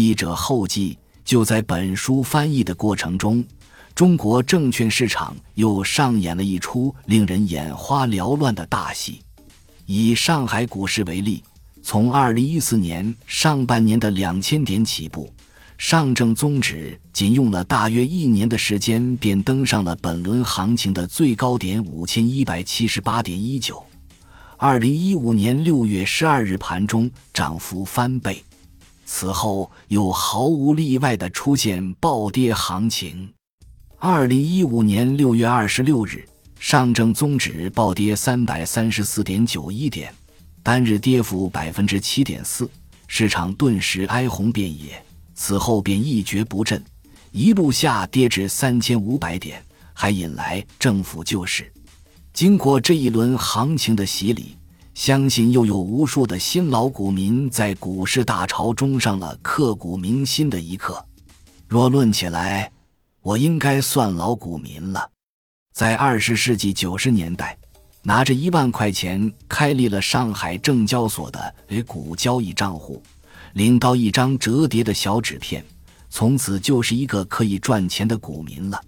译者后记，就在本书翻译的过程中，中国证券市场又上演了一出令人眼花缭乱的大戏。以上海股市为例，从二零一四年上半年的两千点起步，上证综指仅用了大约一年的时间，便登上了本轮行情的最高点五千一百七十八点一九。二零一五年六月十二日盘中，涨幅翻倍。此后又毫无例外的出现暴跌行情。二零一五年六月二十六日，上证综指暴跌三百三十四点九一点，单日跌幅百分之七点四，市场顿时哀鸿遍野。此后便一蹶不振，一路下跌至三千五百点，还引来政府救市。经过这一轮行情的洗礼。相信又有无数的新老股民在股市大潮中上了刻骨铭心的一课。若论起来，我应该算老股民了。在二十世纪九十年代，拿着一万块钱开立了上海证交所的 A 股交易账户，领到一张折叠的小纸片，从此就是一个可以赚钱的股民了。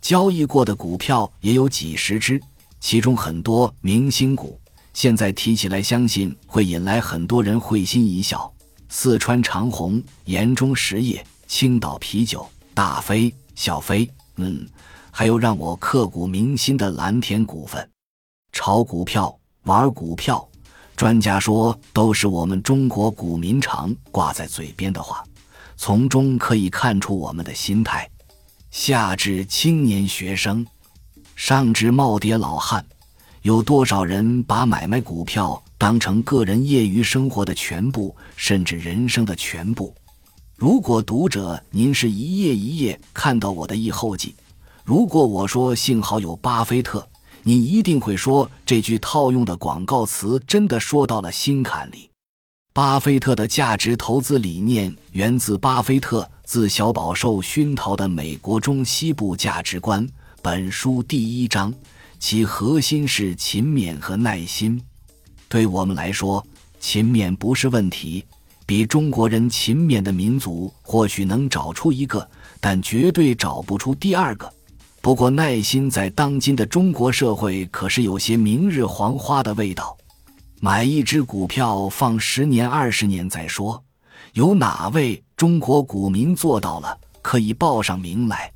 交易过的股票也有几十只，其中很多明星股。现在提起来，相信会引来很多人会心一笑。四川长虹、盐中实业、青岛啤酒、大飞、小飞，嗯，还有让我刻骨铭心的蓝田股份。炒股票、玩股票，专家说都是我们中国股民常挂在嘴边的话，从中可以看出我们的心态。下至青年学生，上至耄耋老汉。有多少人把买卖股票当成个人业余生活的全部，甚至人生的全部？如果读者您是一页一页看到我的译后记，如果我说幸好有巴菲特，你一定会说这句套用的广告词真的说到了心坎里。巴菲特的价值投资理念源自巴菲特自小饱受熏陶的美国中西部价值观。本书第一章。其核心是勤勉和耐心。对我们来说，勤勉不是问题。比中国人勤勉的民族或许能找出一个，但绝对找不出第二个。不过，耐心在当今的中国社会可是有些明日黄花的味道。买一只股票放十年、二十年再说，有哪位中国股民做到了？可以报上名来。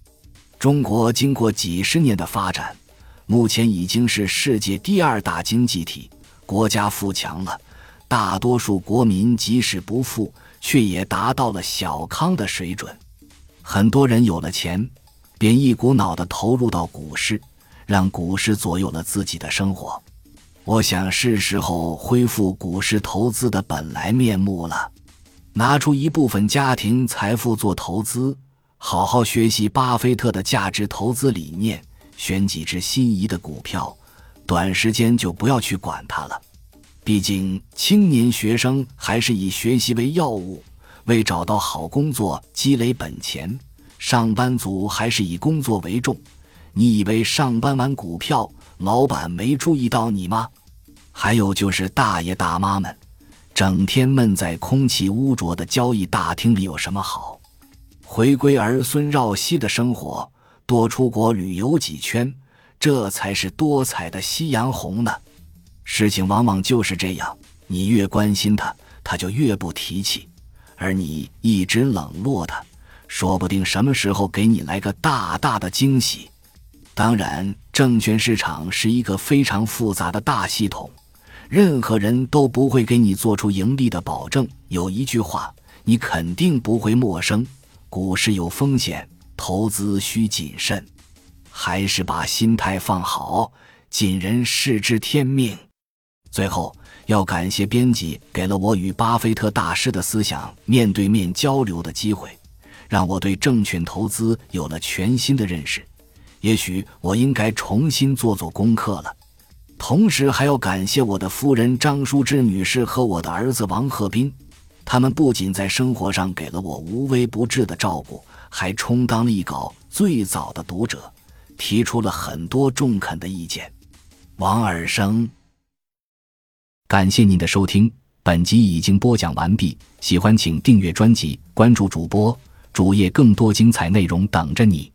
中国经过几十年的发展。目前已经是世界第二大经济体，国家富强了，大多数国民即使不富，却也达到了小康的水准。很多人有了钱，便一股脑的投入到股市，让股市左右了自己的生活。我想是时候恢复股市投资的本来面目了，拿出一部分家庭财富做投资，好好学习巴菲特的价值投资理念。选几只心仪的股票，短时间就不要去管它了。毕竟青年学生还是以学习为要务，为找到好工作积累本钱；上班族还是以工作为重。你以为上班玩股票，老板没注意到你吗？还有就是大爷大妈们，整天闷在空气污浊的交易大厅里有什么好？回归儿孙绕膝的生活。多出国旅游几圈，这才是多彩的夕阳红呢。事情往往就是这样，你越关心他，他就越不提起；而你一直冷落他，说不定什么时候给你来个大大的惊喜。当然，证券市场是一个非常复杂的大系统，任何人都不会给你做出盈利的保证。有一句话，你肯定不会陌生：股市有风险。投资需谨慎，还是把心态放好。尽人事知天命。最后要感谢编辑给了我与巴菲特大师的思想面对面交流的机会，让我对证券投资有了全新的认识。也许我应该重新做做功课了。同时还要感谢我的夫人张淑芝女士和我的儿子王鹤斌，他们不仅在生活上给了我无微不至的照顾。还充当了一稿最早的读者，提出了很多中肯的意见。王尔生，感谢您的收听，本集已经播讲完毕。喜欢请订阅专辑，关注主播主页，更多精彩内容等着你。